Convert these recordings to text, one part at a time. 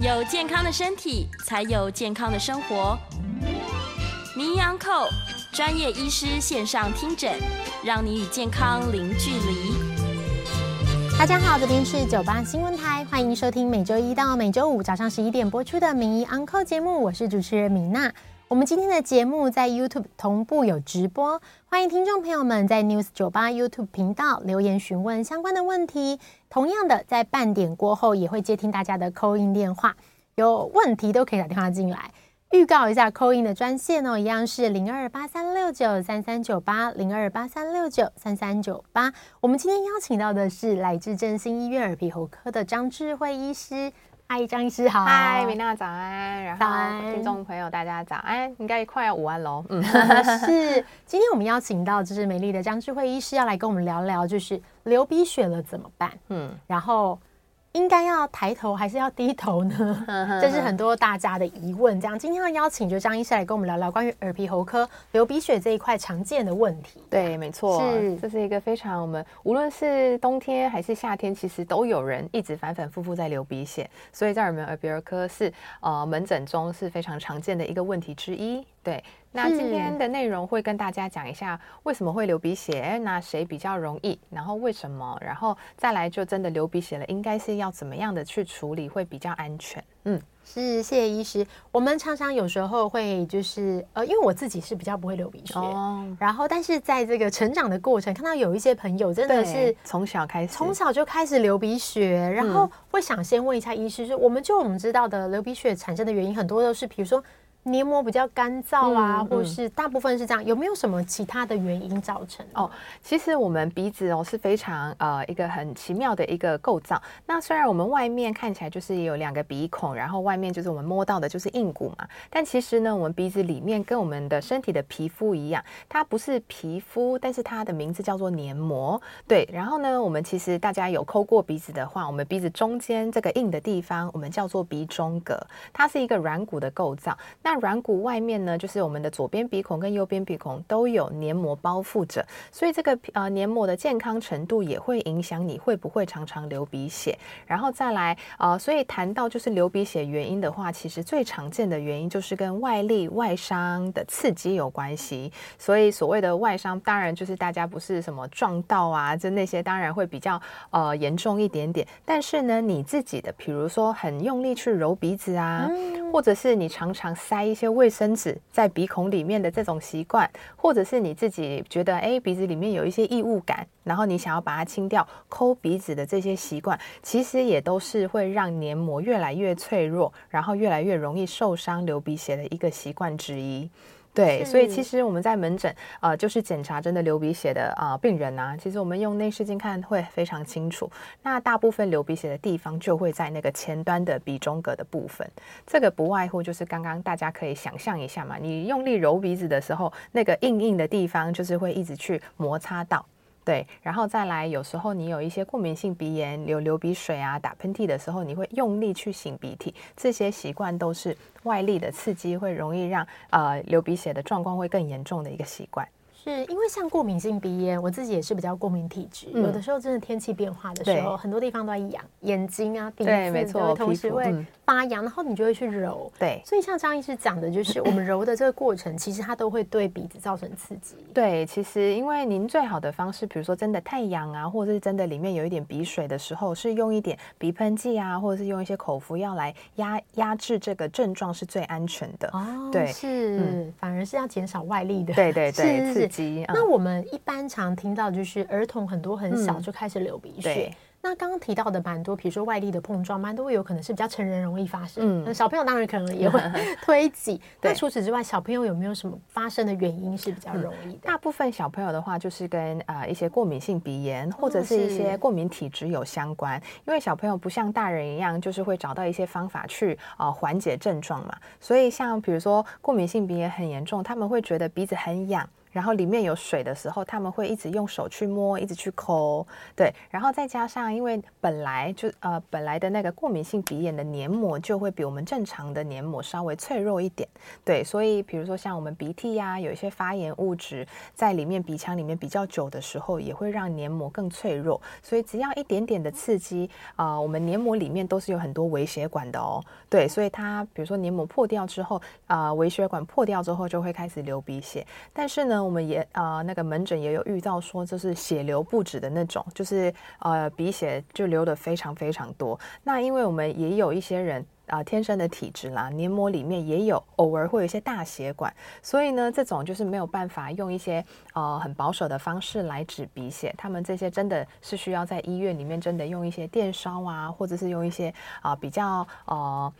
有健康的身体，才有健康的生活。名医昂扣专业医师线上听诊，让你与健康零距离。大家好，这边是九八新闻台，欢迎收听每周一到每周五早上十一点播出的名医昂扣节目，我是主持人米娜。我们今天的节目在 YouTube 同步有直播，欢迎听众朋友们在 News 九八 YouTube 频道留言询问相关的问题。同样的，在半点过后也会接听大家的扣印电话，有问题都可以打电话进来。预告一下扣印的专线哦，一样是零二八三六九三三九八零二八三六九三三九八。我们今天邀请到的是来自振兴医院耳鼻喉科的张智慧医师。嗨，张医师好。嗨，米娜早安。然后听众朋友大家早安，应该快要午安喽。嗯，是。今天我们邀请到就是美丽的张智慧医师要来跟我们聊聊，就是流鼻血了怎么办？嗯，然后。应该要抬头还是要低头呢？这是很多大家的疑问。这样，今天要邀请就张医师来跟我们聊聊关于耳鼻喉科流鼻血这一块常见的问题。对，没错，是这是一个非常我们无论是冬天还是夏天，其实都有人一直反反复复在流鼻血，所以在我们耳鼻喉科是呃门诊中是非常常见的一个问题之一。对。那今天的内容会跟大家讲一下为什么会流鼻血，那谁比较容易，然后为什么，然后再来就真的流鼻血了，应该是要怎么样的去处理会比较安全？嗯，是，谢谢医师。我们常常有时候会就是呃，因为我自己是比较不会流鼻血，哦，然后但是在这个成长的过程，看到有一些朋友真的是从小开始，从小就开始流鼻血，然后会想先问一下医师，说我们就我们知道的流鼻血产生的原因很多都是，比如说。黏膜比较干燥啊，或是大部分是这样，有没有什么其他的原因造成？哦，其实我们鼻子哦是非常呃一个很奇妙的一个构造。那虽然我们外面看起来就是有两个鼻孔，然后外面就是我们摸到的就是硬骨嘛，但其实呢，我们鼻子里面跟我们的身体的皮肤一样，它不是皮肤，但是它的名字叫做黏膜。对，然后呢，我们其实大家有抠过鼻子的话，我们鼻子中间这个硬的地方，我们叫做鼻中隔，它是一个软骨的构造。那软骨外面呢，就是我们的左边鼻孔跟右边鼻孔都有黏膜包覆着，所以这个呃黏膜的健康程度也会影响你会不会常常流鼻血。然后再来呃，所以谈到就是流鼻血原因的话，其实最常见的原因就是跟外力外伤的刺激有关系。所以所谓的外伤，当然就是大家不是什么撞到啊，就那些当然会比较呃严重一点点。但是呢，你自己的比如说很用力去揉鼻子啊，或者是你常常塞。一些卫生纸在鼻孔里面的这种习惯，或者是你自己觉得哎鼻子里面有一些异物感，然后你想要把它清掉，抠鼻子的这些习惯，其实也都是会让黏膜越来越脆弱，然后越来越容易受伤、流鼻血的一个习惯之一。对，所以其实我们在门诊，呃，就是检查真的流鼻血的啊、呃、病人啊，其实我们用内视镜看会非常清楚。那大部分流鼻血的地方就会在那个前端的鼻中隔的部分，这个不外乎就是刚刚大家可以想象一下嘛，你用力揉鼻子的时候，那个硬硬的地方就是会一直去摩擦到。对，然后再来，有时候你有一些过敏性鼻炎，流流鼻水啊，打喷嚏的时候，你会用力去擤鼻涕，这些习惯都是外力的刺激，会容易让呃流鼻血的状况会更严重的一个习惯。是因为像过敏性鼻炎，我自己也是比较过敏体质，嗯、有的时候真的天气变化的时候，很多地方都在痒，眼睛啊、鼻子，对，没错，同时会发痒，然后你就会去揉。对，所以像张医师讲的，就是我们揉的这个过程，其实它都会对鼻子造成刺激。对，其实因为您最好的方式，比如说真的太痒啊，或者是真的里面有一点鼻水的时候，是用一点鼻喷剂啊，或者是用一些口服药来压压制这个症状是最安全的。哦，对，是，嗯、反而是要减少外力的。对对 对，是刺激。那我们一般常听到就是儿童很多很小就开始流鼻血。嗯那刚刚提到的蛮多，比如说外力的碰撞，蛮多有可能是比较成人容易发生。嗯，小朋友当然可能也会推挤。那除此之外，小朋友有没有什么发生的原因是比较容易的？大部分小朋友的话，就是跟呃一些过敏性鼻炎或者是一些过敏体质有相关。因为小朋友不像大人一样，就是会找到一些方法去呃缓解症状嘛。所以像比如说过敏性鼻炎很严重，他们会觉得鼻子很痒。然后里面有水的时候，他们会一直用手去摸，一直去抠，对，然后再加上因为本来就呃本来的那个过敏性鼻炎的黏膜就会比我们正常的黏膜稍微脆弱一点，对，所以比如说像我们鼻涕呀、有一些发炎物质在里面鼻腔里面比较久的时候，也会让黏膜更脆弱，所以只要一点点的刺激啊、我们黏膜里面都是有很多微血管的哦，对，所以它比如说黏膜破掉之后啊、微血管破掉之后就会开始流鼻血，但是呢，我们也啊、那个门诊也有遇到说就是血流不止的那种，就是呃鼻血就流得非常非常多。那因为我们也有一些人啊、天生的体质啦，黏膜里面也有偶尔会有一些大血管，所以呢这种就是没有办法用一些呃很保守的方式来止鼻血，他们这些真的是需要在医院里面真的用一些电烧啊，或者是用一些啊、比较呃。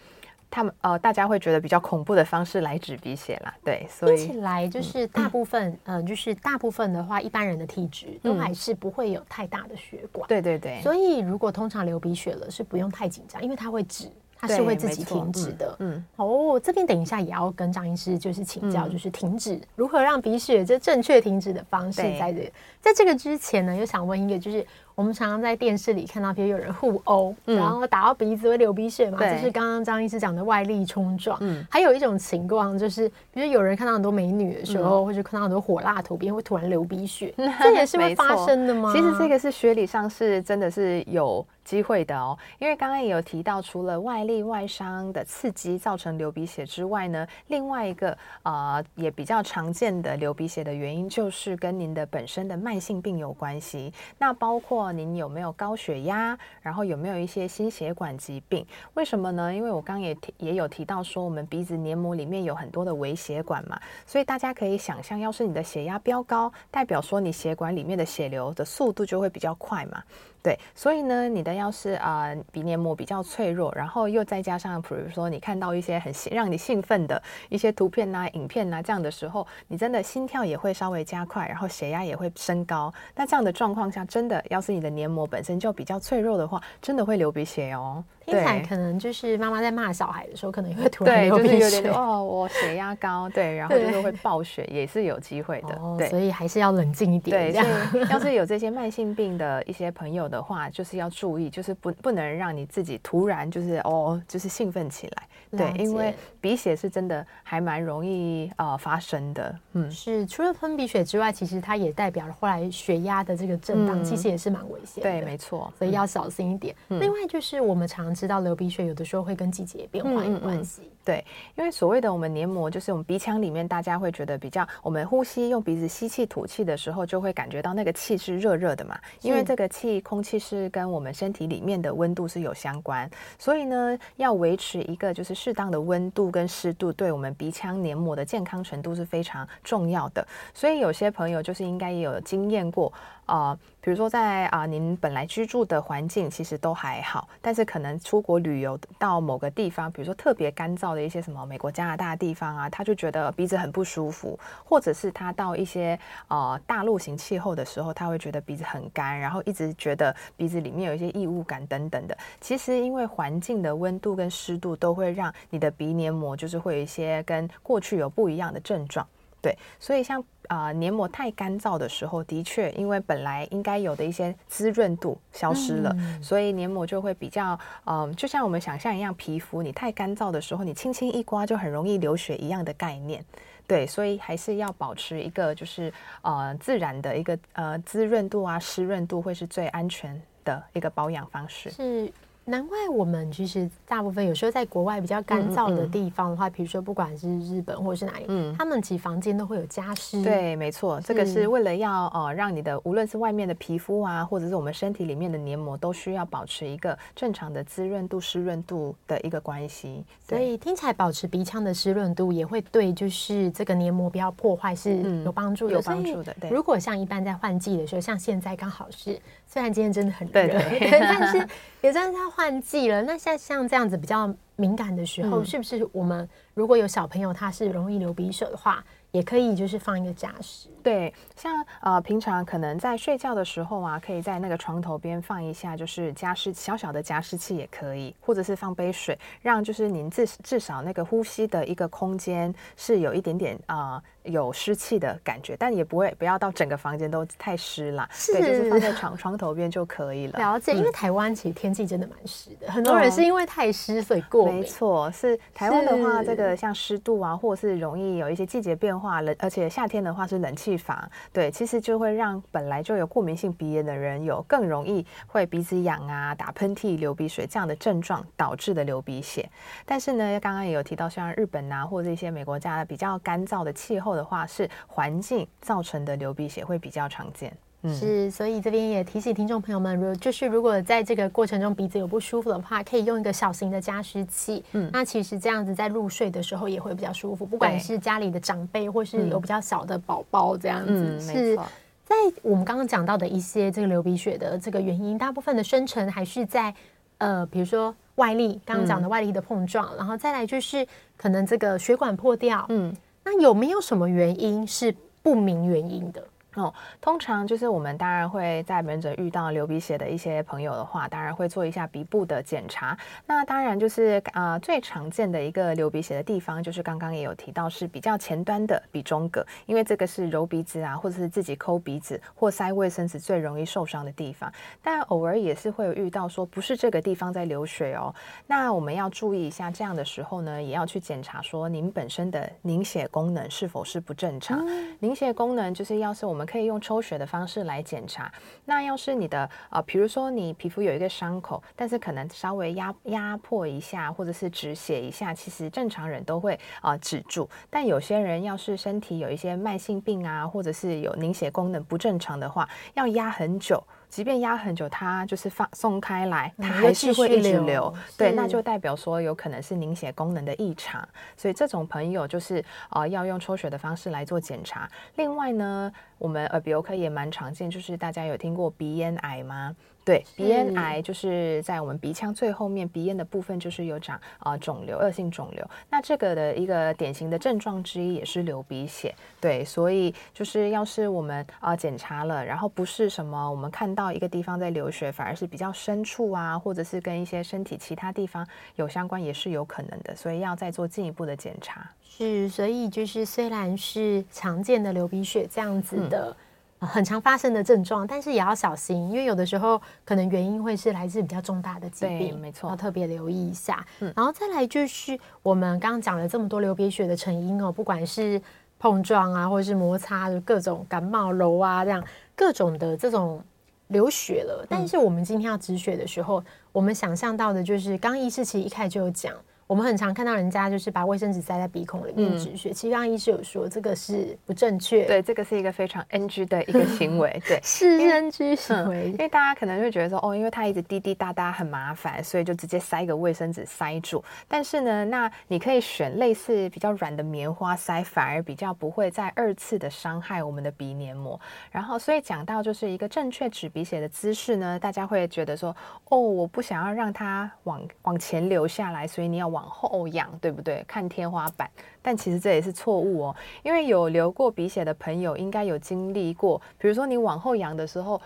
他们呃，大家会觉得比较恐怖的方式来止鼻血啦，对，所以听起来就是大部分，嗯、呃，就是大部分的话，一般人的体质都还是不会有太大的血管，对对对。所以如果通常流鼻血了，是不用太紧张，因为它会止，它是会自己停止的。嗯，哦，这边等一下也要跟张医师就是请教，就是停止、嗯、如何让鼻血这正确停止的方式，在这在这个之前呢，又想问一个就是。我们常常在电视里看到，比如有人互殴，嗯、然后打到鼻子会流鼻血嘛，就是刚刚张医师讲的外力冲撞。嗯，还有一种情况就是，比如有人看到很多美女的时候，嗯、或者看到很多火辣图片，会突然流鼻血，嗯、这也是会发生的吗？其实这个是学理上是真的是有机会的哦，因为刚刚也有提到，除了外力外伤的刺激造成流鼻血之外呢，另外一个呃也比较常见的流鼻血的原因，就是跟您的本身的慢性病有关系。那包括您有没有高血压，然后有没有一些心血管疾病？为什么呢？因为我刚刚也提也有提到说，我们鼻子黏膜里面有很多的微血管嘛，所以大家可以想象，要是你的血压飙高，代表说你血管里面的血流的速度就会比较快嘛。对，所以呢，你的要是啊、鼻黏膜比较脆弱，然后又再加上，比如说你看到一些很让你兴奋的一些图片呐、影片呐，这样的时候，你真的心跳也会稍微加快，然后血压也会升高。那这样的状况下，真的要是你的黏膜本身就比较脆弱的话，真的会流鼻血哦。听起来可能就是妈妈在骂小孩的时候，可能也会突然流鼻血，就是哦，我血压高，对，然后就是会暴血，也是有机会的。哦、对，所以还是要冷静一点。对，要是有这些慢性病的一些朋友的话，就是要注意，就是不不能让你自己突然就是哦，就是兴奋起来。对，因为鼻血是真的还蛮容易呃发生的。嗯，是除了喷鼻血之外，其实它也代表了后来血压的这个震荡，嗯、其实也是蛮危险的。对，没错，所以要小心一点。嗯、另外就是我们常知道流鼻血有的时候会跟季节变化有关系。嗯嗯对，因为所谓的我们黏膜，就是我们鼻腔里面，大家会觉得比较，我们呼吸用鼻子吸气吐气的时候，就会感觉到那个气是热热的嘛。因为这个气，空气是跟我们身体里面的温度是有相关，所以呢，要维持一个就是适当的温度跟湿度，对我们鼻腔黏膜的健康程度是非常重要的。所以有些朋友就是应该也有经验过。啊、呃，比如说在啊、您本来居住的环境其实都还好，但是可能出国旅游到某个地方，比如说特别干燥的一些什么美国、加拿大地方啊，他就觉得鼻子很不舒服，或者是他到一些呃大陆型气候的时候，他会觉得鼻子很干，然后一直觉得鼻子里面有一些异物感等等的。其实因为环境的温度跟湿度都会让你的鼻黏膜就是会有一些跟过去有不一样的症状。对，所以像、呃、黏膜太干燥的时候，的确因为本来应该有的一些滋润度消失了，嗯、所以黏膜就会比较嗯、呃，就像我们想象一样，皮肤你太干燥的时候，你轻轻一刮就很容易流血一样的概念。对，所以还是要保持一个就是呃自然的一个呃滋润度啊湿润度会是最安全的一个保养方式。是。难怪我们其实大部分有时候在国外比较干燥的地方的话，比如说不管是日本或者是哪里，嗯，他们其实房间都会有加湿。对，没错，这个是为了要呃让你的无论是外面的皮肤啊，或者是我们身体里面的黏膜，都需要保持一个正常的滋润度、湿润度的一个关系。所以听起来保持鼻腔的湿润度也会对，就是这个黏膜不要破坏是有帮助的。有帮助的。对。如果像一般在换季的时候，像现在刚好是，虽然今天真的很热，对 对，但是也算是它。换季了，那像像这样子比较敏感的时候，嗯、是不是我们如果有小朋友他是容易流鼻水的话，也可以就是放一个加湿？对，像呃平常可能在睡觉的时候啊，可以在那个床头边放一下，就是加湿小小的加湿器也可以，或者是放杯水，让就是您至至少那个呼吸的一个空间是有一点点啊。呃有湿气的感觉，但也不会不要到整个房间都太湿啦。是对，就是放在床床头边就可以了。了解，因为台湾其实天气真的蛮湿的，嗯、很多人是因为太湿所以过敏。没错，是台湾的话，这个像湿度啊，或者是容易有一些季节变化，冷，而且夏天的话是冷气房，对，其实就会让本来就有过敏性鼻炎的人有更容易会鼻子痒啊、打喷嚏、流鼻水这样的症状导致的流鼻血。但是呢，刚刚也有提到，像日本啊，或者一些美国家的比较干燥的气候的话，是环境造成的流鼻血会比较常见。嗯，是，所以这边也提醒听众朋友们，如就是如果在这个过程中鼻子有不舒服的话，可以用一个小型的加湿器。嗯，那其实这样子在入睡的时候也会比较舒服，不管是家里的长辈或是有比较小的宝宝这样子。嗯，是在我们刚刚讲到的一些这个流鼻血的这个原因，大部分的生成还是在呃，比如说外力，刚刚讲的外力的碰撞，嗯，然后再来就是可能这个血管破掉。嗯，那有没有什么原因是不明原因的？哦，通常就是我们当然会在门诊遇到流鼻血的一些朋友的话，当然会做一下鼻部的检查。那当然就是呃最常见的一个流鼻血的地方，就是刚刚也有提到是比较前端的鼻中隔，因为这个是揉鼻子啊，或者是自己抠鼻子或塞卫生纸最容易受伤的地方。但偶尔也是会有遇到说不是这个地方在流血哦，那我们要注意一下，这样的时候呢，也要去检查说您本身的凝血功能是否是不正常。嗯、凝血功能就是要是我们。可以用抽血的方式来检查。那要是你的呃，比如说你皮肤有一个伤口，但是可能稍微压压迫一下，或者是止血一下，其实正常人都会啊、止住。但有些人要是身体有一些慢性病啊，或者是有凝血功能不正常的话，要压很久。即便压很久，它就是放松开来，它还是会一直流。流对，那就代表说有可能是凝血功能的异常。所以这种朋友就是呃要用抽血的方式来做检查。另外呢，我们耳鼻喉科也蛮常见，就是大家有听过鼻咽癌吗？对，鼻咽癌就是在我们鼻腔最后面，鼻咽的部分就是有长啊、呃、肿瘤，恶性肿瘤。那这个的一个典型的症状之一也是流鼻血。对，所以就是要是我们啊、呃、检查了，然后不是什么我们看到一个地方在流血，反而是比较深处啊，或者是跟一些身体其他地方有相关，也是有可能的。所以要再做进一步的检查。是，所以就是虽然是常见的流鼻血这样子的。嗯很常发生的症状，但是也要小心，因为有的时候可能原因会是来自比较重大的疾病，没错，要特别留意一下。嗯，然后再来就是我们刚刚讲了这么多流鼻血的成因哦，不管是碰撞啊，或者是摩擦的各种感冒、揉啊这样各种的这种流血了。但是我们今天要止血的时候，嗯、我们想象到的就是刚医师其实一开始就有讲。我们很常看到人家就是把卫生纸塞在鼻孔里面止血，嗯、其实刚刚医师有说这个是不正确，对，这个是一个非常 NG 的一个行为，对，是 NG 行为，因为大家可能会觉得说，哦，因为它一直滴滴答答很麻烦，所以就直接塞一个卫生纸塞住。但是呢，那你可以选类似比较软的棉花塞，反而比较不会再二次的伤害我们的鼻黏膜。然后，所以讲到就是一个正确止鼻血的姿势呢，大家会觉得说，哦，我不想要让它往往前流下来，所以你要往往后仰，对不对？看天花板，但其实这也是错误哦。因为有流过鼻血的朋友，应该有经历过。比如说你往后仰的时候，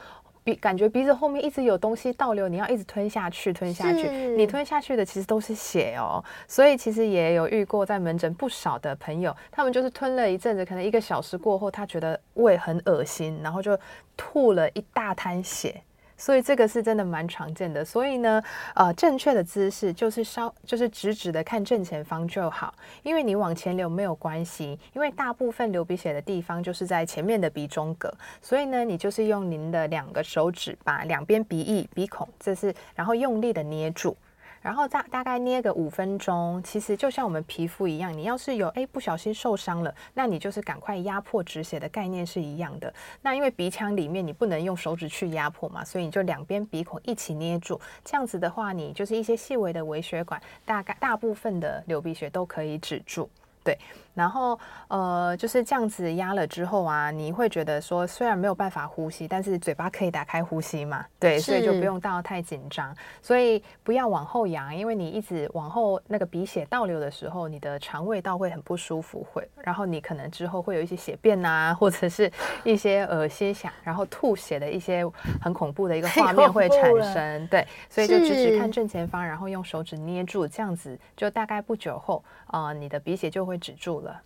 鼻感觉鼻子后面一直有东西倒流，你要一直吞下去，吞下去。你吞下去的其实都是血哦。所以其实也有遇过在门诊不少的朋友，他们就是吞了一阵子，可能一个小时过后，他觉得胃很恶心，然后就吐了一大滩血。所以这个是真的蛮常见的，所以呢，呃，正确的姿势就是稍就是直直的看正前方就好，因为你往前流没有关系，因为大部分流鼻血的地方就是在前面的鼻中隔，所以呢，你就是用您的两个手指把两边鼻翼、鼻孔，这是然后用力的捏住。然后大大概捏个五分钟，其实就像我们皮肤一样，你要是有诶不小心受伤了，那你就是赶快压迫止血的概念是一样的。那因为鼻腔里面你不能用手指去压迫嘛，所以你就两边鼻孔一起捏住，这样子的话，你就是一些细微的微血管，大概大部分的流鼻血都可以止住。对，然后呃就是这样子压了之后啊，你会觉得说虽然没有办法呼吸，但是嘴巴可以打开呼吸嘛？对，所以就不用到太紧张。所以不要往后仰，因为你一直往后那个鼻血倒流的时候，你的肠胃道会很不舒服，会，然后你可能之后会有一些血便啊，或者是一些恶心想然后吐血的一些很恐怖的一个画面会产生。对，所以就直直看正前方，然后用手指捏住，这样子就大概不久后啊、呃，你的鼻血就会。会止住了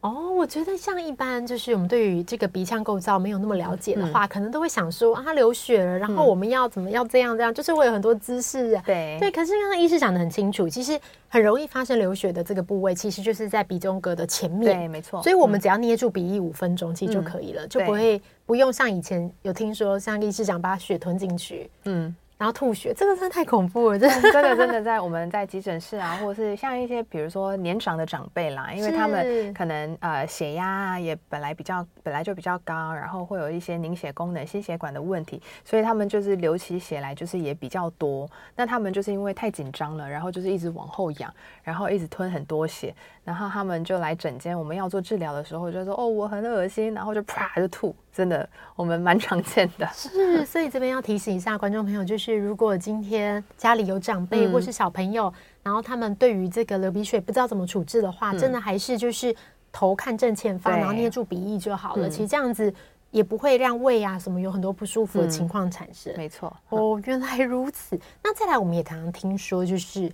哦，我觉得像一般就是我们对于这个鼻腔构造没有那么了解的话，嗯、可能都会想说啊，他流血了，然后我们要怎么要这样这样，就是会有很多姿势啊。对对，可是刚刚医师讲的很清楚，其实很容易发生流血的这个部位，其实就是在鼻中隔的前面。对，没错。所以我们只要捏住鼻翼五分钟，其实就可以了，嗯、就不会不用像以前有听说像医师讲把血吞进去。嗯。然后吐血，这个真的太恐怖了！真的，真的，真的，在我们在急诊室啊，或者是像一些比如说年长的长辈啦，因为他们可能呃血压啊也本来比较本来就比较高，然后会有一些凝血功能、心血管的问题，所以他们就是流起血来就是也比较多。那他们就是因为太紧张了，然后就是一直往后仰，然后一直吞很多血，然后他们就来诊间，我们要做治疗的时候就说哦我很恶心，然后就啪就吐。真的，我们蛮常见的。是，所以这边要提醒一下观众朋友，就是如果今天家里有长辈或是小朋友，嗯、然后他们对于这个流鼻血不知道怎么处置的话，嗯、真的还是就是头看正前方，然后捏住鼻翼就好了。嗯、其实这样子也不会让胃啊什么有很多不舒服的情况产生。嗯、没错。哦，原来如此。那再来，我们也常常听说，就是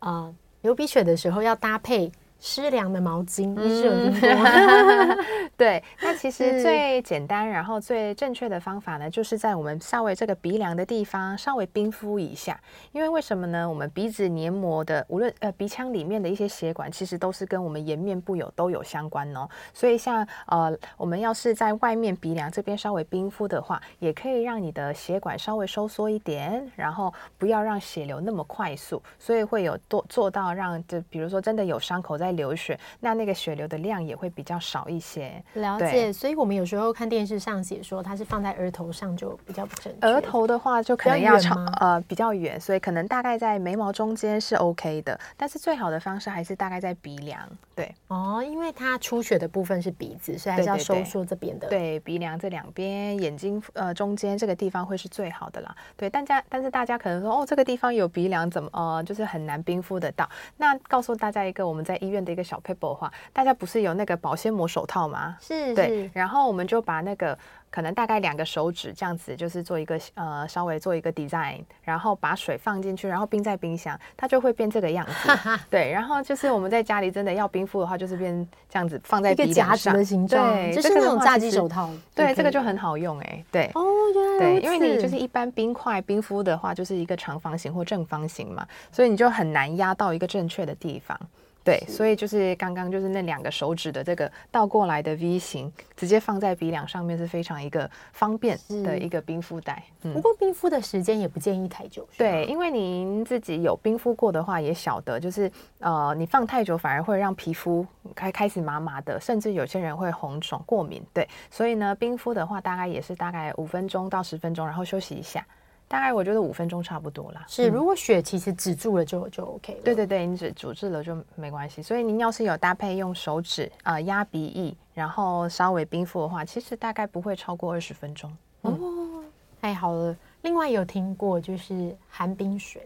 呃，流鼻血的时候要搭配。湿凉的毛巾，医师有听过？对，那其实最简单，然后最正确的方法呢，就是在我们稍微这个鼻梁的地方稍微冰敷一下。因为为什么呢？我们鼻子黏膜的，无论呃鼻腔里面的一些血管，其实都是跟我们颜面部有都有相关哦。所以像呃，我们要是在外面鼻梁这边稍微冰敷的话，也可以让你的血管稍微收缩一点，然后不要让血流那么快速，所以会有多做到让就比如说真的有伤口在。在流血，那那个血流的量也会比较少一些。了解，所以我们有时候看电视上写说它是放在额头上就比较不正确。额头的话就可能要长呃比较远，所以可能大概在眉毛中间是 OK 的，但是最好的方式还是大概在鼻梁。对哦，因为它出血的部分是鼻子，所以还是要收缩这边的。对，鼻梁这两边，眼睛呃中间这个地方会是最好的啦。对，大家但是大家可能说哦，这个地方有鼻梁怎么呃就是很难冰敷得到？那告诉大家一个我们在医院的一个小 paper 的话，大家不是有那个保鲜膜手套吗？是，对，然后我们就把那个。可能大概两个手指这样子，就是做一个呃，稍微做一个 design，然后把水放进去，然后冰在冰箱，它就会变这个样子。对，然后就是我们在家里真的要冰敷的话，就是变这样子放在鼻夹子的形状，对，就是那种炸鸡手套。对，这个就很好用哎、欸。对。哦，原来对，因为你就是一般冰块冰敷的话，就是一个长方形或正方形嘛，所以你就很难压到一个正确的地方。对，所以就是刚刚就是那两个手指的这个倒过来的 V 型，直接放在鼻梁上面是非常一个方便的一个冰敷袋。嗯，不过冰敷的时间也不建议太久。对，因为您自己有冰敷过的话，也晓得就是呃，你放太久反而会让皮肤开开始麻麻的，甚至有些人会红肿过敏。对，所以呢，冰敷的话大概也是大概五分钟到十分钟，然后休息一下。大概我觉得五分钟差不多啦。是，如果血其实止住了就就 OK 了。对对对，你止阻滞了就没关系。所以您要是有搭配用手指啊压鼻翼，然后稍微冰敷的话，其实大概不会超过二十分钟。哦，太好了。另外有听过就是寒冰水。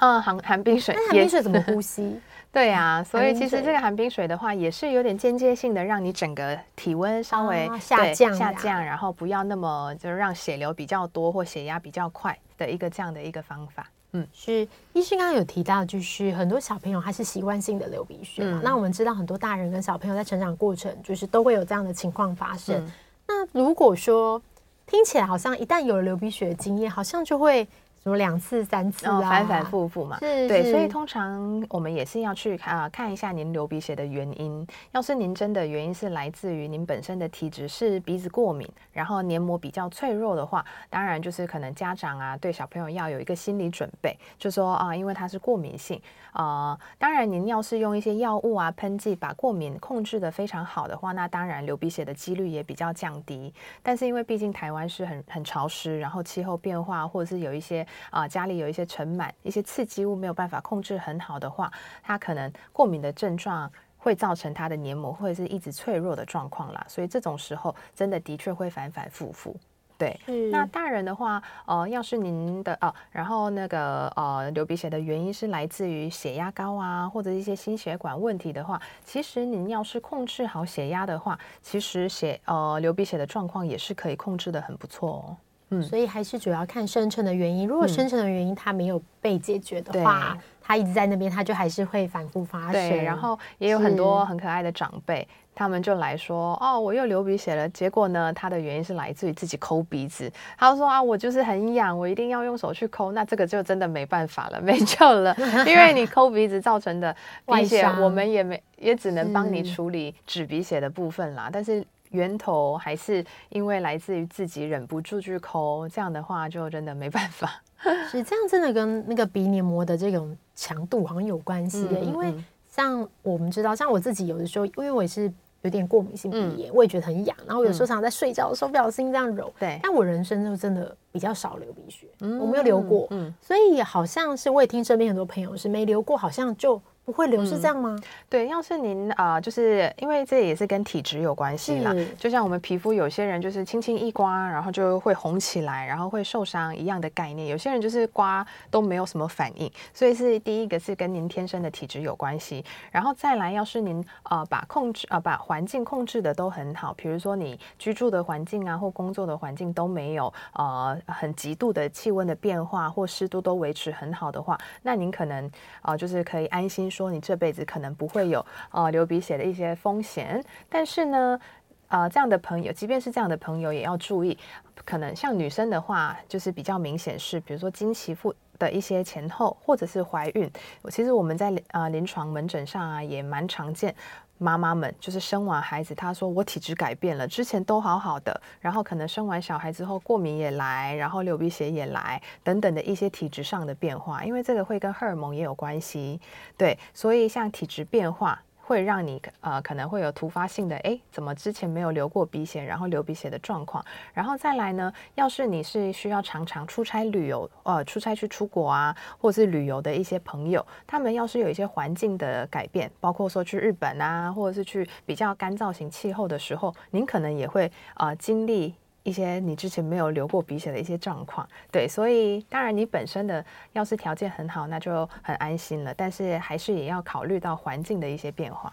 嗯，寒寒冰水，寒冰水怎么呼吸？对呀，所以其实这个寒冰水的话，也是有点间接性的，让你整个体温稍微下降下降，然后不要那么就是让血流比较多或血压比较快的一个这样的一个方法。嗯，是医生刚刚有提到，就是很多小朋友他是习惯性的流鼻血嘛。那我们知道很多大人跟小朋友在成长过程，就是都会有这样的情况发生。那如果说听起来好像一旦有了流鼻血的经验，好像就会。什么两次、三次啊，哦、反反复复嘛，是对，所以通常我们也是要去看啊，看一下您流鼻血的原因。要是您真的原因是来自于您本身的体质是鼻子过敏，然后黏膜比较脆弱的话，当然就是可能家长啊对小朋友要有一个心理准备，就说啊，因为它是过敏性啊、呃，当然您要是用一些药物啊喷剂把过敏控制的非常好的话，那当然流鼻血的几率也比较降低。但是因为毕竟台湾是很很潮湿，然后气候变化或者是有一些。啊，家里有一些尘螨、一些刺激物没有办法控制很好的话，它可能过敏的症状会造成它的黏膜或者是一直脆弱的状况啦。所以这种时候真的的确会反反复复。对，嗯、那大人的话，呃，要是您的啊，然后那个呃流鼻血的原因是来自于血压高啊，或者一些心血管问题的话，其实您要是控制好血压的话，其实血呃流鼻血的状况也是可以控制的很不错哦。嗯，所以还是主要看深层的原因。如果深层的原因它没有被解决的话，它、嗯、一直在那边，它就还是会反复发生。对，然后也有很多很可爱的长辈。他们就来说，哦，我又流鼻血了。结果呢，他的原因是来自于自己抠鼻子。他说啊，我就是很痒，我一定要用手去抠。那这个就真的没办法了，没救了，因为你抠鼻子造成的鼻血，我们也没也只能帮你处理止鼻血的部分啦。但是源头还是因为来自于自己忍不住去抠，这样的话就真的没办法。是这样，真的跟那个鼻黏膜的这种强度好像有关系的，嗯嗯嗯，因为像我们知道，像我自己有的时候，因为我也是有点过敏性鼻炎，嗯、我也觉得很痒，然后有时候常常在睡觉的时候不小心这样揉，对、嗯，但我人生就真的比较少流鼻血，嗯、我没有流过，嗯，所以好像是我也听身边很多朋友是没流过，好像就。不会流是这样吗？嗯、对，要是您啊、呃，就是因为这也是跟体质有关系啦。就像我们皮肤，有些人就是轻轻一刮，然后就会红起来，然后会受伤一样的概念。有些人就是刮都没有什么反应，所以是第一个是跟您天生的体质有关系。然后再来，要是您呃把控制啊、呃、把环境控制的都很好，比如说你居住的环境啊或工作的环境都没有呃很极度的气温的变化或湿度都维持很好的话，那您可能啊就是可以安心说。你这辈子可能不会有啊流鼻血的一些风险，但是呢，啊，这样的朋友，即便是这样的朋友，也要注意，可能像女生的话，就是比较明显是，比如说经期妇的一些前后，或者是怀孕。其实我们在啊临床门诊上啊，也蛮常见。妈妈们就是生完孩子，她说我体质改变了，之前都好好的，然后可能生完小孩之后过敏也来，然后流鼻血也来，等等的一些体质上的变化，因为这个会跟荷尔蒙也有关系，对，所以像体质变化。会让你呃可能会有突发性的哎，怎么之前没有流过鼻血，然后流鼻血的状况，然后再来呢，要是你是需要常常出差旅游，呃，出差去出国啊，或是旅游的一些朋友，他们要是有一些环境的改变，包括说去日本啊，或者是去比较干燥型气候的时候，您可能也会呃经历。一些你之前没有流过鼻血的一些状况，对，所以当然你本身的要是条件很好，那就很安心了。但是还是也要考虑到环境的一些变化。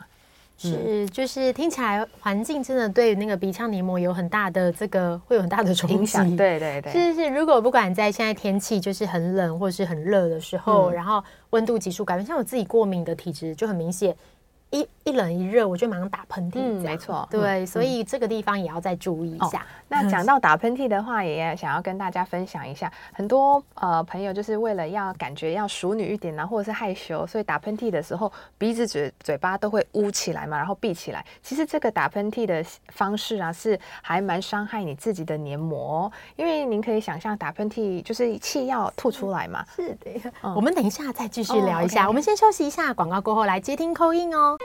是，就是听起来环境真的对那个鼻腔黏膜有很大的这个会有很大的冲击。对对对，是是。如果不管在现在天气就是很冷或是很热的时候，嗯、然后温度急速改变，像我自己过敏的体质就很明显。一一冷一热，我就马上打喷嚏。嗯，没错，对，嗯、所以这个地方也要再注意一下。哦、那讲到打喷嚏的话，也想要跟大家分享一下，很多呃朋友就是为了要感觉要淑女一点啊，或者是害羞，所以打喷嚏的时候鼻子嘴嘴巴都会捂起来嘛，然后闭起来。其实这个打喷嚏的方式啊，是还蛮伤害你自己的黏膜，因为您可以想象打喷嚏就是气要吐出来嘛。是的，嗯、我们等一下再继续聊一下。我们先休息一下，广告过后来接听 call in 哦。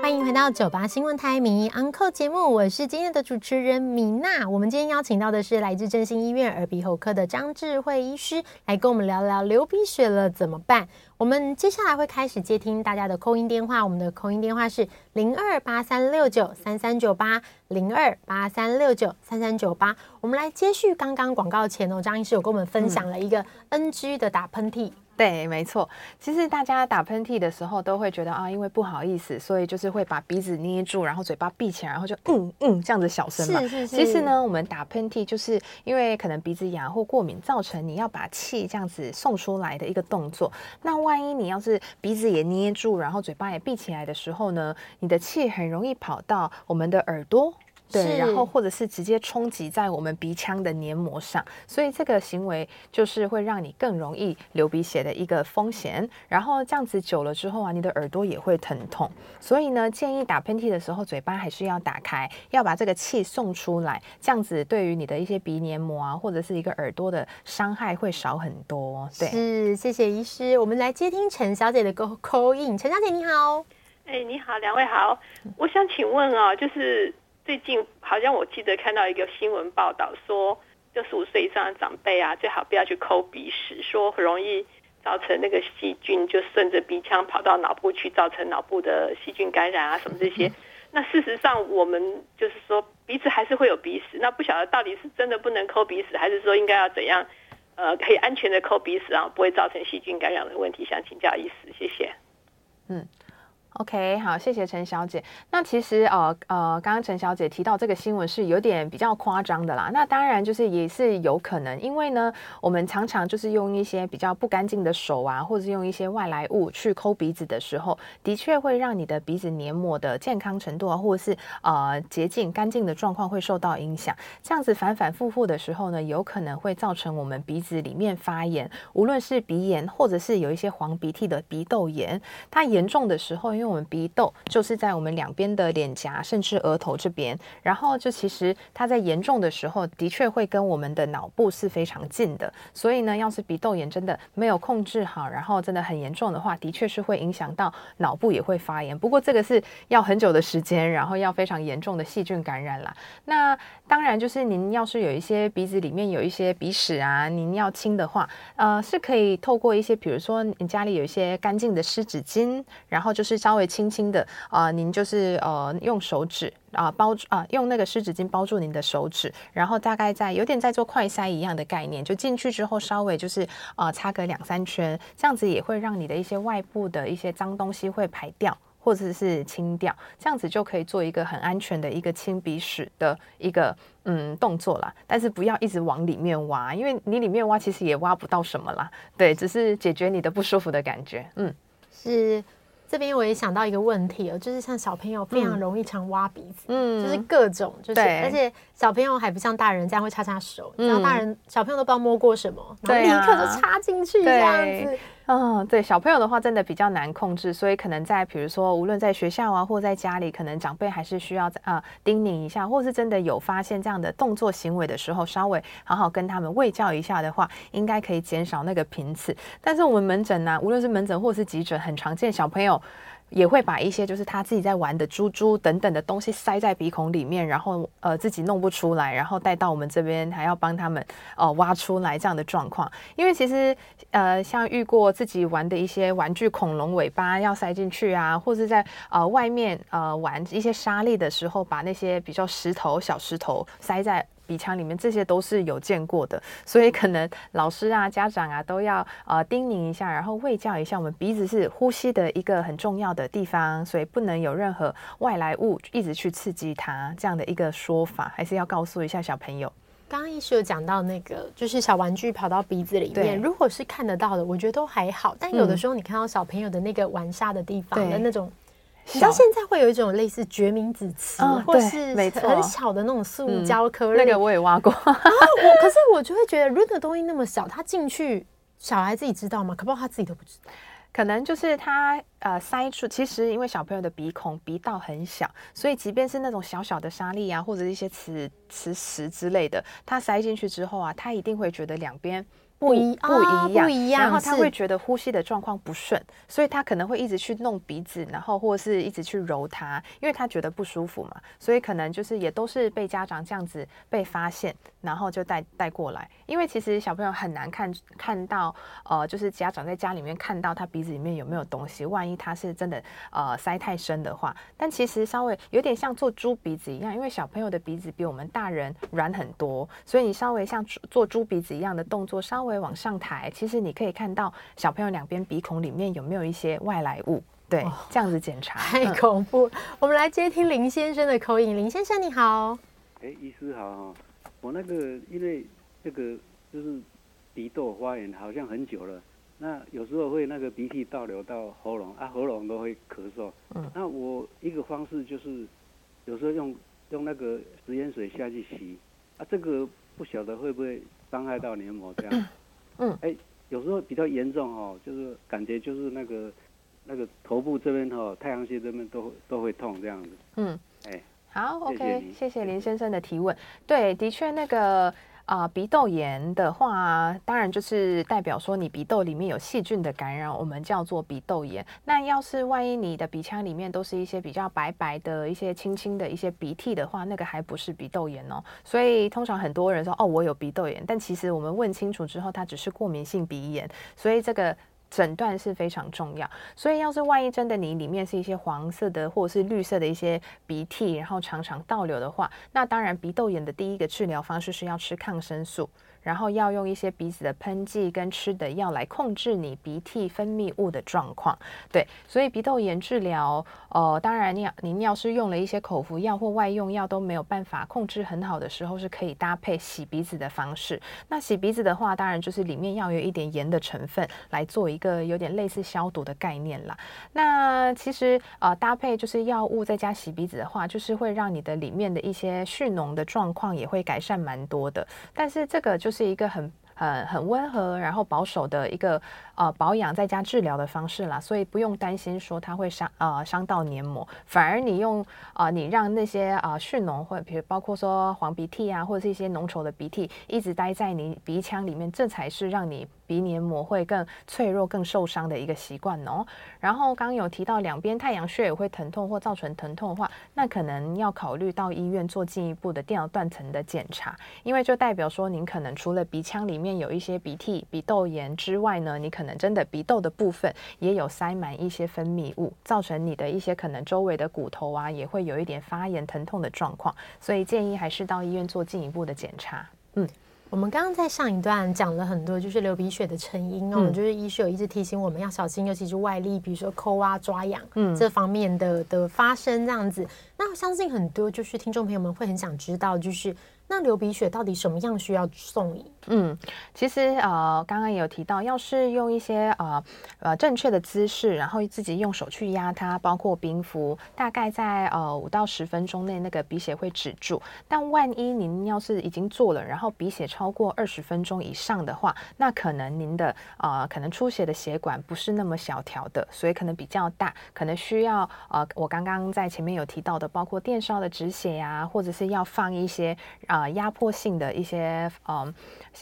欢迎回到九八新闻台名医 Uncle 节目，我是今天的主持人米娜。我们今天邀请到的是来自振兴医院耳鼻喉科的张智慧医师，来跟我们聊聊流鼻血了怎么办。我们接下来会开始接听大家的扣音电话，我们的扣音电话是零二八三六九三三九八零二八三六九三三九八。我们来接续刚刚广告前哦，张医师有跟我们分享了一个 NG 的打喷嚏。对，没错。其实大家打喷嚏的时候都会觉得啊，因为不好意思，所以就是会把鼻子捏住，然后嘴巴闭起来，然后就嗯嗯这样子小声嘛。是是是。其实呢，我们打喷嚏就是因为可能鼻子痒或过敏造成你要把气这样子送出来的一个动作。那万一你要是鼻子也捏住，然后嘴巴也闭起来的时候呢，你的气很容易跑到我们的耳朵。对，是然后或者是直接冲击在我们鼻腔的黏膜上，所以这个行为就是会让你更容易流鼻血的一个风险。然后这样子久了之后啊，你的耳朵也会疼痛。所以呢，建议打喷嚏的时候嘴巴还是要打开，要把这个气送出来，这样子对于你的一些鼻黏膜啊，或者是一个耳朵的伤害会少很多。对，是，谢谢医师。我们来接听陈小姐的 call in。陈小姐你好，哎，你好，两位好，我想请问啊，就是。最近好像我记得看到一个新闻报道说，六十五岁以上的长辈啊，最好不要去抠鼻屎，说很容易造成那个细菌就顺着鼻腔跑到脑部去，造成脑部的细菌感染啊什么这些。那事实上，我们就是说鼻子还是会有鼻屎，那不晓得到底是真的不能抠鼻屎，还是说应该要怎样，呃，可以安全的抠鼻屎啊，不会造成细菌感染的问题？想请教医师，谢谢。嗯。OK，好，谢谢陈小姐。那其实呃呃，刚刚陈小姐提到这个新闻是有点比较夸张的啦。那当然就是也是有可能，因为呢，我们常常就是用一些比较不干净的手啊，或者用一些外来物去抠鼻子的时候，的确会让你的鼻子黏膜的健康程度啊，或者是呃洁净干净的状况会受到影响。这样子反反复复的时候呢，有可能会造成我们鼻子里面发炎，无论是鼻炎或者是有一些黄鼻涕的鼻窦炎。它严重的时候，因为我们鼻窦就是在我们两边的脸颊，甚至额头这边。然后就其实它在严重的时候，的确会跟我们的脑部是非常近的。所以呢，要是鼻窦炎真的没有控制好，然后真的很严重的话，的确是会影响到脑部也会发炎。不过这个是要很久的时间，然后要非常严重的细菌感染啦。那当然就是您要是有一些鼻子里面有一些鼻屎啊，您要清的话，呃，是可以透过一些，比如说你家里有一些干净的湿纸巾，然后就是稍微轻轻的啊、您就是呃用手指啊、包住啊、用那个湿纸巾包住您的手指，然后大概在有点在做快筛一样的概念，就进去之后稍微就是呃擦个两三圈，这样子也会让你的一些外部的一些脏东西会排掉。或者是清掉，这样子就可以做一个很安全的一个清鼻屎的一个嗯动作啦。但是不要一直往里面挖，因为你里面挖其实也挖不到什么啦。对，只是解决你的不舒服的感觉。嗯，是。这边我也想到一个问题哦，就是像小朋友非常容易常挖鼻子，嗯，就是各种，就是而且小朋友还不像大人这样会擦擦手，然后、嗯、大人小朋友都不知道摸过什么，然后立刻就插进去这样子。嗯，对，小朋友的话真的比较难控制，所以可能在比如说无论在学校啊，或在家里，可能长辈还是需要啊、叮咛一下，或是真的有发现这样的动作行为的时候，稍微好好跟他们喂教一下的话，应该可以减少那个频次。但是我们门诊呢、啊，无论是门诊或是急诊，很常见小朋友。也会把一些就是他自己在玩的珠珠等等的东西塞在鼻孔里面，然后呃自己弄不出来，然后带到我们这边还要帮他们呃挖出来这样的状况。因为其实呃像遇过自己玩的一些玩具恐龙尾巴要塞进去啊，或是在呃外面呃玩一些沙粒的时候，把那些比较石头小石头塞在。鼻腔里面这些都是有见过的，所以可能老师啊、家长啊都要呃叮咛一下，然后喂教一下。我们鼻子是呼吸的一个很重要的地方，所以不能有任何外来物一直去刺激它。这样的一个说法，还是要告诉一下小朋友。刚刚医师有讲到那个，就是小玩具跑到鼻子里面，如果是看得到的，我觉得都还好。但有的时候你看到小朋友的那个玩沙的地方的那种。你知道现在会有一种类似决明子瓷，哦、或是很小的那种塑胶颗粒、嗯。那个我也挖过。啊，我可是我就会觉得，如果东西那么小，他进去，小孩自己知道吗？可不他自己都不知道。可能就是他呃塞出，其实因为小朋友的鼻孔鼻道很小，所以即便是那种小小的沙粒啊，或者一些磁磁石之类的，他塞进去之后啊，他一定会觉得两边。不一不一样，不一样，然后他会觉得呼吸的状况不顺，所以他可能会一直去弄鼻子，然后或者是一直去揉它，因为他觉得不舒服嘛，所以可能就是也都是被家长这样子被发现，然后就带带过来。因为其实小朋友很难看看到，呃，就是家长在家里面看到他鼻子里面有没有东西，万一他是真的呃塞太深的话，但其实稍微有点像做猪鼻子一样，因为小朋友的鼻子比我们大人软很多，所以你稍微像做猪鼻子一样的动作，稍微。会往上抬，其实你可以看到小朋友两边鼻孔里面有没有一些外来物，对，哦、这样子检查。太恐怖。嗯、我们来接听林先生的口音，林先生你好，哎，医师好哈，我那个因为这个就是鼻窦发炎，好像很久了，那有时候会那个鼻涕倒流到喉咙啊，喉咙都会咳嗽，嗯，那我一个方式就是有时候用用那个食盐水下去洗，啊，这个不晓得会不会伤害到黏膜这样。嗯，哎、欸，有时候比较严重哦，就是感觉就是那个那个头部这边哦，太阳穴这边都都会痛这样子。嗯，哎、欸，好，OK，谢谢林先生的提问。对，的确那个。啊、鼻窦炎的话，当然就是代表说你鼻窦里面有细菌的感染，我们叫做鼻窦炎。那要是万一你的鼻腔里面都是一些比较白白的一些轻轻的一些鼻涕的话，那个还不是鼻窦炎哦。所以通常很多人说哦，我有鼻窦炎，但其实我们问清楚之后，它只是过敏性鼻炎。所以这个。诊断是非常重要，所以要是万一真的你里面是一些黄色的或者是绿色的一些鼻涕，然后常常倒流的话，那当然鼻窦炎的第一个治疗方式是要吃抗生素。然后要用一些鼻子的喷剂跟吃的药来控制你鼻涕分泌物的状况。对，所以鼻窦炎治疗，呃，当然你您要是用了一些口服药或外用药都没有办法控制很好的时候，是可以搭配洗鼻子的方式。那洗鼻子的话，当然就是里面要有一点盐的成分来做一个有点类似消毒的概念啦。那其实呃搭配就是药物再加洗鼻子的话，就是会让你的里面的一些蓄脓的状况也会改善蛮多的。但是这个就是是一个很很很温和，然后保守的一个呃保养再加治疗的方式啦，所以不用担心说它会伤呃伤到黏膜，反而你用啊、呃、你让那些啊、呃、蓄脓或者比如包括说黄鼻涕啊或者是一些浓稠的鼻涕一直待在你鼻腔里面，这才是让你鼻黏膜会更脆弱、更受伤的一个习惯哦。然后刚有提到两边太阳穴也会疼痛或造成疼痛的话，那可能要考虑到医院做进一步的电脑断层的检查，因为就代表说您可能除了鼻腔里。面有一些鼻涕、鼻窦炎之外呢，你可能真的鼻窦的部分也有塞满一些分泌物，造成你的一些可能周围的骨头啊也会有一点发炎、疼痛的状况，所以建议还是到医院做进一步的检查。嗯，我们刚刚在上一段讲了很多，就是流鼻血的成因哦，嗯、就是医师有一直提醒我们要小心，尤其是外力，比如说抠啊、抓痒，嗯，这方面的的发生这样子。那我相信很多就是听众朋友们会很想知道，就是那流鼻血到底什么样需要送医？嗯，其实呃，刚刚也有提到，要是用一些呃呃正确的姿势，然后自己用手去压它，包括冰敷，大概在呃五到十分钟内，那个鼻血会止住。但万一您要是已经做了，然后鼻血超过二十分钟以上的话，那可能您的呃可能出血的血管不是那么小条的，所以可能比较大，可能需要呃我刚刚在前面有提到的，包括电烧的止血呀、或者是要放一些啊压迫性的一些嗯。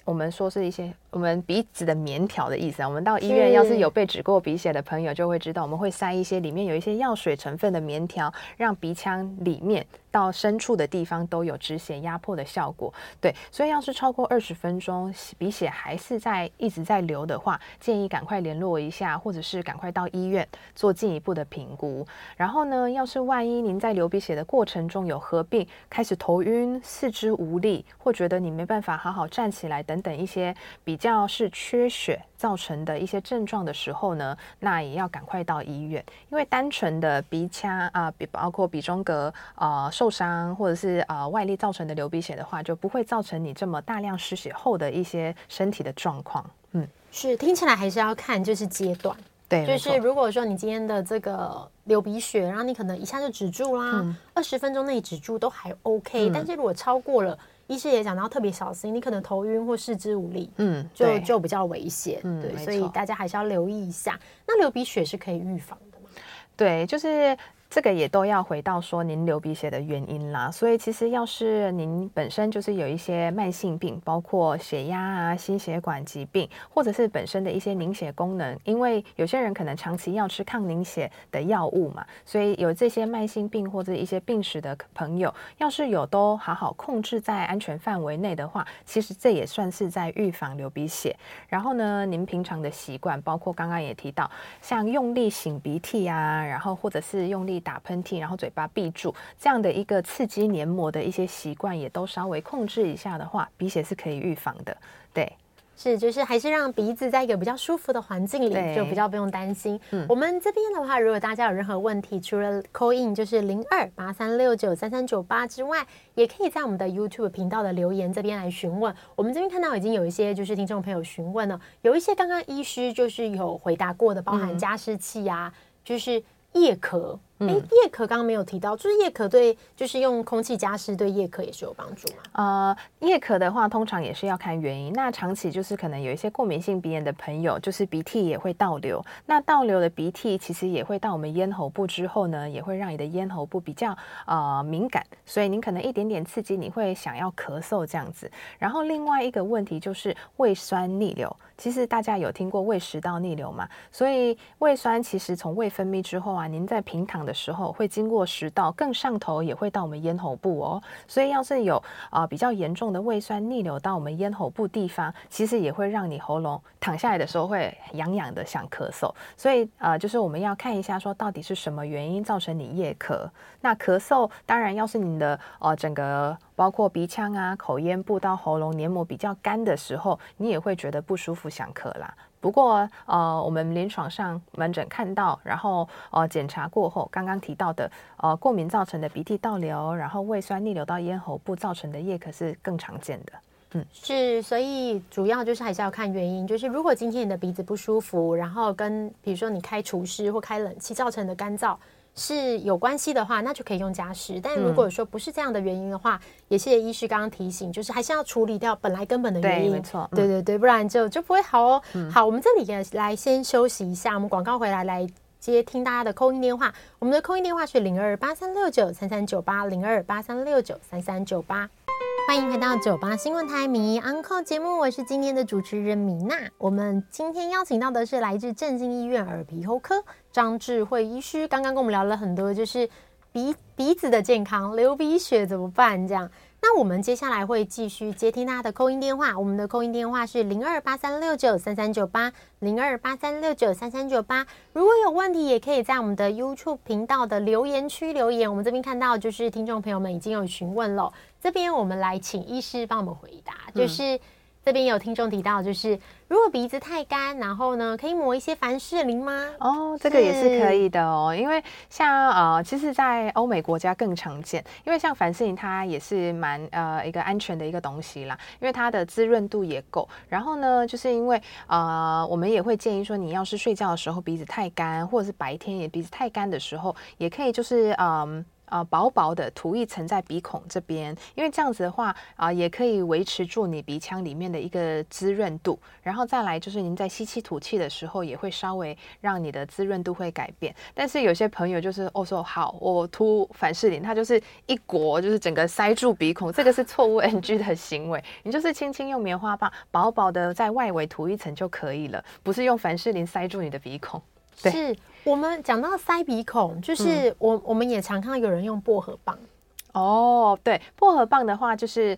我们说是一些我们鼻子的棉条的意思啊。我们到医院要是有被止过鼻血的朋友，就会知道我们会塞一些里面有一些药水成分的棉条，让鼻腔里面到深处的地方都有止血压迫的效果。对，所以要是超过二十分钟鼻血还是在一直在流的话，建议赶快联络一下，或者是赶快到医院做进一步的评估。然后呢，要是万一您在流鼻血的过程中有合并开始头晕、四肢无力，或觉得你没办法好好站起来，等等一些比较是缺血造成的一些症状的时候呢，那也要赶快到医院，因为单纯的鼻腔啊，比包括鼻中隔呃受伤或者是呃外力造成的流鼻血的话，就不会造成你这么大量失血后的一些身体的状况。嗯，是听起来还是要看就是阶段，对，就是如果说你今天的这个流鼻血，然后你可能一下就止住啦，二十、嗯、分钟内止住都还 OK，、嗯、但是如果超过了。医师也讲到要特别小心，你可能头晕或四肢无力，嗯，就就比较危险，嗯，对，所以大家还是要留意一下。那流鼻血是可以预防的吗？对，就是。这个也都要回到说您流鼻血的原因啦，所以其实要是您本身就是有一些慢性病，包括血压啊、心血管疾病，或者是本身的一些凝血功能，因为有些人可能长期要吃抗凝血的药物嘛，所以有这些慢性病或者一些病史的朋友，要是有都好好控制在安全范围内的话，其实这也算是在预防流鼻血。然后呢，您平常的习惯，包括刚刚也提到，像用力擤鼻涕啊，然后或者是用力。打喷嚏，然后嘴巴闭住，这样的一个刺激黏膜的一些习惯，也都稍微控制一下的话，鼻血是可以预防的。对，是，就是还是让鼻子在一个比较舒服的环境里，就比较不用担心。嗯，我们这边的话，如果大家有任何问题，除了 call in 就是零二八三六九三三九八之外，也可以在我们的 YouTube 频道的留言这边来询问。我们这边看到已经有一些就是听众朋友询问了，有一些刚刚医师就是有回答过的，包含加湿器啊，嗯、就是叶壳。哎，叶壳刚刚没有提到，就是叶壳对，就是用空气加湿对叶壳也是有帮助吗？呃，叶壳的话，通常也是要看原因。那长期就是可能有一些过敏性鼻炎的朋友，就是鼻涕也会倒流。那倒流的鼻涕其实也会到我们咽喉部之后呢，也会让你的咽喉部比较呃敏感，所以您可能一点点刺激，你会想要咳嗽这样子。然后另外一个问题就是胃酸逆流。其实大家有听过胃食道逆流吗？所以胃酸其实从胃分泌之后啊，您在平躺的时候会经过食道，更上头也会到我们咽喉部哦。所以要是有啊、呃、比较严重的胃酸逆流到我们咽喉部地方，其实也会让你喉咙躺下来的时候会痒痒的想咳嗽。所以、呃，就是我们要看一下说到底是什么原因造成你夜咳。那咳嗽当然要是你的呃整个包括鼻腔啊、口咽部到喉咙黏膜比较干的时候，你也会觉得不舒服、想咳啦。不过，呃，我们临床上门诊看到，然后呃检查过后，刚刚提到的呃过敏造成的鼻涕倒流，然后胃酸逆流到咽喉部造成的夜可是更常见的。嗯，是，所以主要就是还是要看原因，就是如果今天你的鼻子不舒服，然后跟比如说你开除湿或开冷气造成的干燥。是有关系的话，那就可以用加湿。但如果说不是这样的原因的话，嗯、也谢谢医师刚刚提醒，就是还是要处理掉本来根本的原因。对，没错。对对对，不然就就不会好哦。嗯、好，我们这里也来先休息一下，我们广告回来来接听大家的 call in 电话。我们的 call in 电话是零二八三六九三三九八零二八三六九三三九八。欢迎回到九八新闻台名医 Uncle 节目，我是今天的主持人米娜。我们今天邀请到的是来自正经医院耳鼻喉科张智慧医师，刚刚跟我们聊了很多，就是鼻鼻子的健康，流鼻血怎么办？这样。那我们接下来会继续接听大家的扣音电话，我们的扣音电话是零二八三六九三三九八零二八三六九三三九八。如果有问题，也可以在我们的 YouTube 频道的留言区留言。我们这边看到就是听众朋友们已经有询问了，这边我们来请医师帮我们回答，就是这边有听众提到就是。如果鼻子太干，然后呢，可以抹一些凡士林吗？哦，这个也是可以的哦。因为像呃，其实，在欧美国家更常见。因为像凡士林，它也是蛮呃一个安全的一个东西啦。因为它的滋润度也够。然后呢，就是因为呃，我们也会建议说，你要是睡觉的时候鼻子太干，或者是白天也鼻子太干的时候，也可以就是嗯。啊、薄薄的涂一层在鼻孔这边，因为这样子的话啊、也可以维持住你鼻腔里面的一个滋润度。然后再来就是您在吸气吐气的时候，也会稍微让你的滋润度会改变。但是有些朋友就是哦说好，我涂凡士林，它就是一裹，就是整个塞住鼻孔，这个是错误 NG 的行为。你就是轻轻用棉花棒薄薄的在外围涂一层就可以了，不是用凡士林塞住你的鼻孔。对。是。我们讲到塞鼻孔，就是我、嗯、我们也常看到有人用薄荷棒。哦，对，薄荷棒的话就是。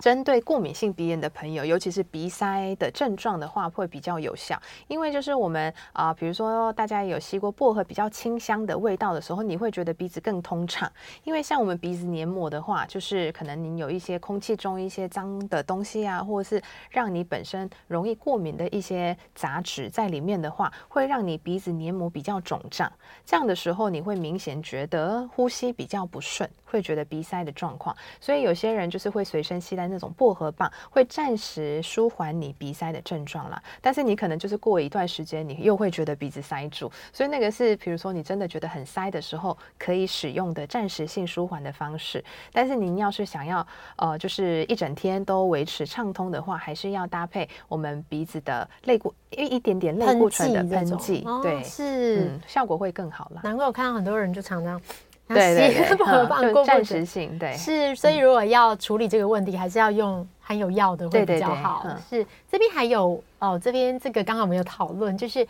针对过敏性鼻炎的朋友，尤其是鼻塞的症状的话，会比较有效。因为就是我们啊、比如说大家有吸过薄荷比较清香的味道的时候，你会觉得鼻子更通畅。因为像我们鼻子黏膜的话，就是可能您有一些空气中一些脏的东西啊，或者是让你本身容易过敏的一些杂质在里面的话，会让你鼻子黏膜比较肿胀。这样的时候，你会明显觉得呼吸比较不顺，会觉得鼻塞的状况。所以有些人就是会随身携带。那种薄荷棒会暂时舒缓你鼻塞的症状啦，但是你可能就是过一段时间，你又会觉得鼻子塞住，所以那个是，比如说你真的觉得很塞的时候，可以使用的暂时性舒缓的方式。但是您要是想要呃，就是一整天都维持畅通的话，还是要搭配我们鼻子的类固一一点点类固醇的喷剂，对，是、嗯，效果会更好啦。难怪我看到很多人就常常。对对对，薄荷棒暂时性，对，是，所以如果要处理这个问题，还是要用含有药的会比较好。是，这边还有哦，这边这个刚好没有讨论，就是。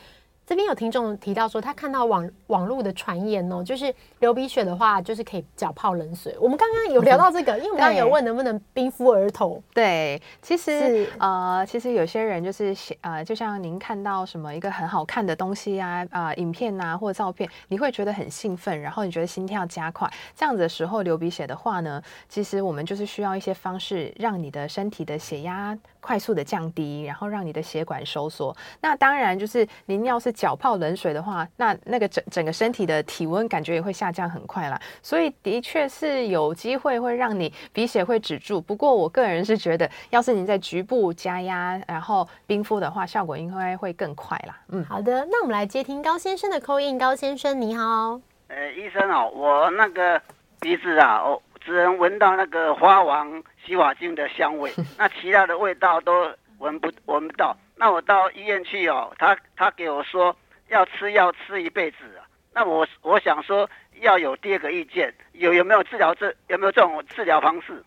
这边有听众提到说，他看到网网络的传言哦，就是流鼻血的话，就是可以脚泡冷水。我们刚刚有聊到这个，因为我们刚刚有问能不能冰敷额头。对，其实呃，其实有些人就是呃，就像您看到什么一个很好看的东西啊，啊、呃，影片啊或者照片，你会觉得很兴奋，然后你觉得心跳加快，这样子的时候流鼻血的话呢，其实我们就是需要一些方式，让你的身体的血压快速的降低，然后让你的血管收缩。那当然就是您要是。脚泡冷水的话，那那个整整个身体的体温感觉也会下降很快啦，所以的确是有机会会让你鼻血会止住。不过我个人是觉得，要是你在局部加压，然后冰敷的话，效果应该会更快啦。嗯，好的，那我们来接听高先生的 call in。高先生你好，呃，医生哦，我那个鼻子啊，我只能闻到那个花王洗发精的香味，那其他的味道都闻不闻不到。那我到医院去哦，他他给我说要吃药吃一辈子啊。那我我想说要有第二个意见，有有没有治疗这有没有这种治疗方式？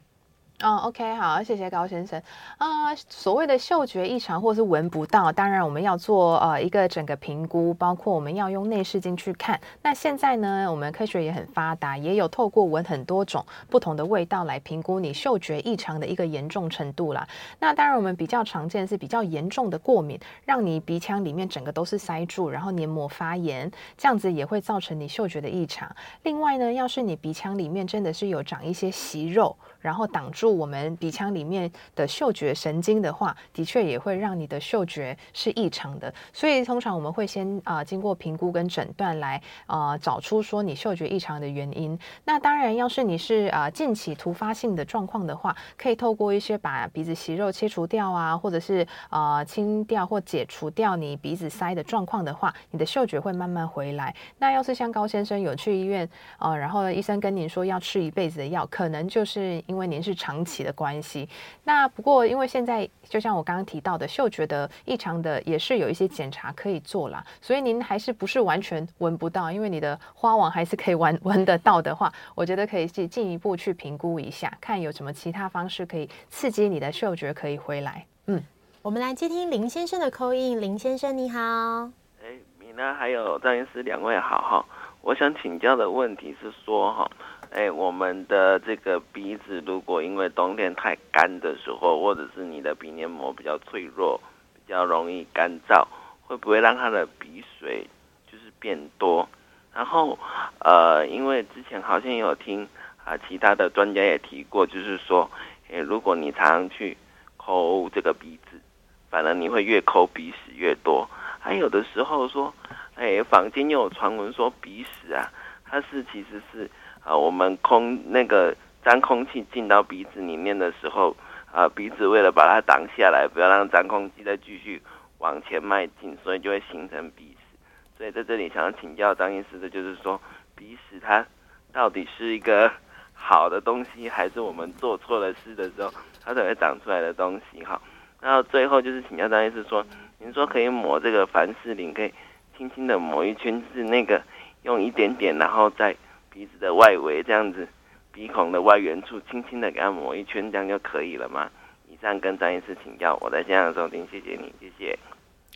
哦，OK，好，谢谢高先生。啊、呃，所谓的嗅觉异常或是闻不到，当然我们要做呃一个整个评估，包括我们要用内视镜去看。那现在呢，我们科学也很发达，也有透过闻很多种不同的味道来评估你嗅觉异常的一个严重程度啦。那当然我们比较常见是比较严重的过敏，让你鼻腔里面整个都是塞住，然后黏膜发炎，这样子也会造成你嗅觉的异常。另外呢，要是你鼻腔里面真的是有长一些息肉。然后挡住我们鼻腔里面的嗅觉神经的话，的确也会让你的嗅觉是异常的。所以通常我们会先啊、经过评估跟诊断来啊、找出说你嗅觉异常的原因。那当然，要是你是啊、近期突发性的状况的话，可以透过一些把鼻子息肉切除掉啊，或者是啊、清掉或解除掉你鼻子塞的状况的话，你的嗅觉会慢慢回来。那要是像高先生有去医院啊、然后医生跟您说要吃一辈子的药，可能就是为您是长期的关系。那不过因为现在就像我刚刚提到的，嗅觉的异常的也是有一些检查可以做啦，所以您还是不是完全闻不到，因为你的花王还是可以闻闻得到的话，我觉得可以去进一步去评估一下，看有什么其他方式可以刺激你的嗅觉可以回来。嗯，我们来接听林先生的 call in，林先生你好。哎，米娜还有张医师两位好哈，我想请教的问题是说哈。哎，我们的这个鼻子，如果因为冬天太干的时候，或者是你的鼻黏膜比较脆弱，比较容易干燥，会不会让它的鼻水就是变多？然后，呃，因为之前好像有听啊，其他的专家也提过，就是说，哎，如果你常常去抠这个鼻子，反而你会越抠鼻屎越多。还有的时候说，哎，坊间又有传闻说鼻屎啊，它是其实是。啊，我们空那个脏空气进到鼻子里面的时候，啊，鼻子为了把它挡下来，不要让脏空气再继续往前迈进，所以就会形成鼻屎。所以在这里想要请教张医师的，就是说鼻屎它到底是一个好的东西，还是我们做错了事的时候它才会长出来的东西？哈，然后最后就是请教张医师说，您说可以抹这个凡士林，可以轻轻的抹一圈，是那个用一点点，然后再。鼻子的外围这样子，鼻孔的外缘处轻轻的给它抹一圈，这样就可以了吗？以上跟张医师请教，我在现场收听，谢谢你，谢谢。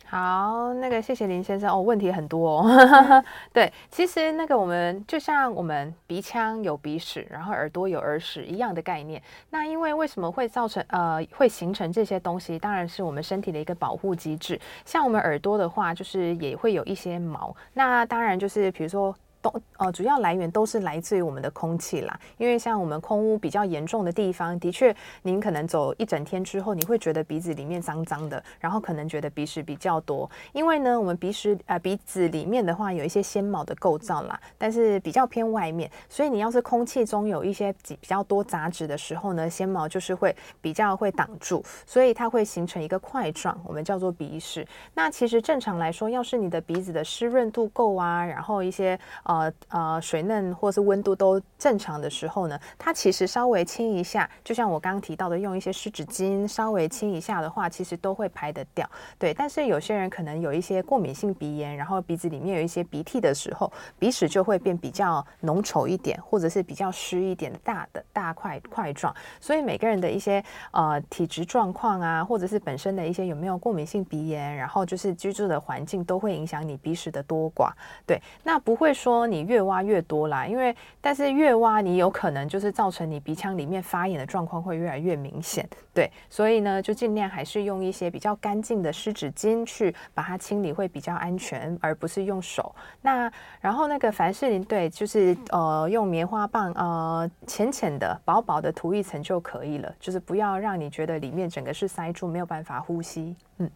好，那个谢谢林先生哦，问题很多哦。对，其实那个我们就像我们鼻腔有鼻屎，然后耳朵有耳屎一样的概念。那因为为什么会造成呃会形成这些东西？当然是我们身体的一个保护机制。像我们耳朵的话，就是也会有一些毛。那当然就是比如说。都呃，主要来源都是来自于我们的空气啦。因为像我们空污比较严重的地方，的确，您可能走一整天之后，你会觉得鼻子里面脏脏的，然后可能觉得鼻屎比较多。因为呢，我们鼻屎呃鼻子里面的话有一些纤毛的构造啦，但是比较偏外面，所以你要是空气中有一些比较多杂质的时候呢，纤毛就是会比较会挡住，所以它会形成一个块状，我们叫做鼻屎。那其实正常来说，要是你的鼻子的湿润度够啊，然后一些。呃呃，水嫩或是温度都正常的时候呢，它其实稍微清一下，就像我刚刚提到的，用一些湿纸巾稍微清一下的话，其实都会排得掉。对，但是有些人可能有一些过敏性鼻炎，然后鼻子里面有一些鼻涕的时候，鼻屎就会变比较浓稠一点，或者是比较湿一点大的大块块状。所以每个人的一些呃体质状况啊，或者是本身的一些有没有过敏性鼻炎，然后就是居住的环境都会影响你鼻屎的多寡。对，那不会说。你越挖越多啦，因为但是越挖你有可能就是造成你鼻腔里面发炎的状况会越来越明显，对，所以呢就尽量还是用一些比较干净的湿纸巾去把它清理会比较安全，而不是用手。那然后那个凡士林，对，就是呃用棉花棒呃浅浅的薄薄的涂一层就可以了，就是不要让你觉得里面整个是塞住没有办法呼吸，嗯。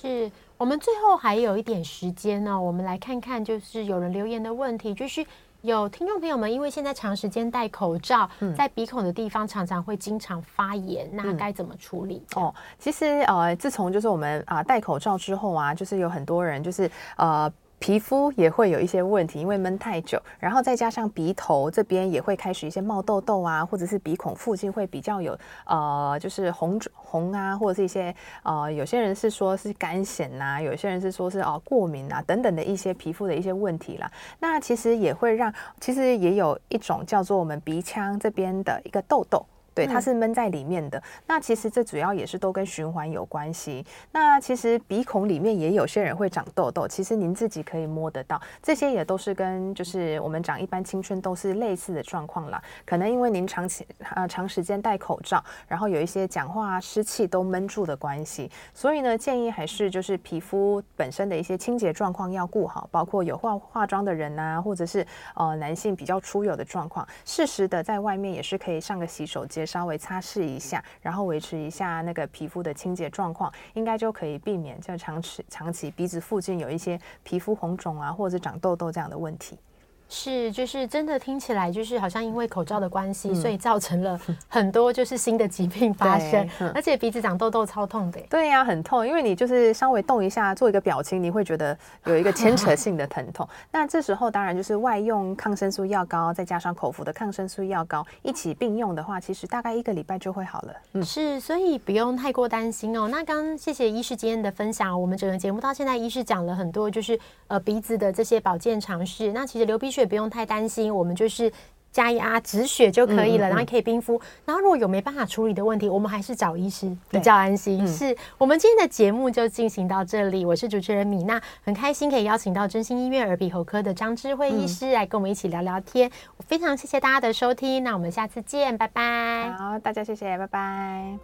是我们最后还有一点时间呢，我们来看看，就是有人留言的问题，就是有听众朋友们，因为现在长时间戴口罩，在鼻孔的地方常常会经常发炎，那该怎么处理？哦，其实呃，自从就是我们啊戴口罩之后啊，就是有很多人就是呃。皮肤也会有一些问题，因为闷太久，然后再加上鼻头这边也会开始一些冒痘痘啊，或者是鼻孔附近会比较有呃，就是红红啊，或者是一些呃，有些人是说是干癣呐，有些人是说是哦过敏啊等等的一些皮肤的一些问题啦。那其实也会让，其实也有一种叫做我们鼻腔这边的一个痘痘。对，它是闷在里面的。那其实这主要也是都跟循环有关系。那其实鼻孔里面也有些人会长痘痘，其实您自己可以摸得到，这些也都是跟就是我们长一般青春痘是类似的状况啦。可能因为您长期呃长时间戴口罩，然后有一些讲话湿气都闷住的关系，所以呢建议还是就是皮肤本身的一些清洁状况要顾好，包括有化化妆的人呐，或者是呃男性比较出油的状况，适时的在外面也是可以上个洗手间。稍微擦拭一下，然后维持一下那个皮肤的清洁状况，应该就可以避免就长期长期鼻子附近有一些皮肤红肿啊，或者长痘痘这样的问题。是，就是真的听起来就是好像因为口罩的关系，嗯、所以造成了很多就是新的疾病发生，嗯、而且鼻子长痘痘超痛的。对呀、啊，很痛，因为你就是稍微动一下，做一个表情，你会觉得有一个牵扯性的疼痛。那这时候当然就是外用抗生素药膏，再加上口服的抗生素药膏一起并用的话，其实大概一个礼拜就会好了。嗯，是，所以不用太过担心哦。那刚谢谢医师今天的分享，我们整个节目到现在，医师讲了很多，就是呃鼻子的这些保健常识。那其实流鼻血。也不用太担心，我们就是加压止血就可以了，然后可以冰敷。然后如果有没办法处理的问题，我们还是找医师比较安心。是我们今天的节目就进行到这里，我是主持人米娜，很开心可以邀请到真心医院耳鼻喉科的张智慧医师来跟我们一起聊聊天。我非常谢谢大家的收听，那我们下次见，拜拜。好，大家谢谢，拜拜。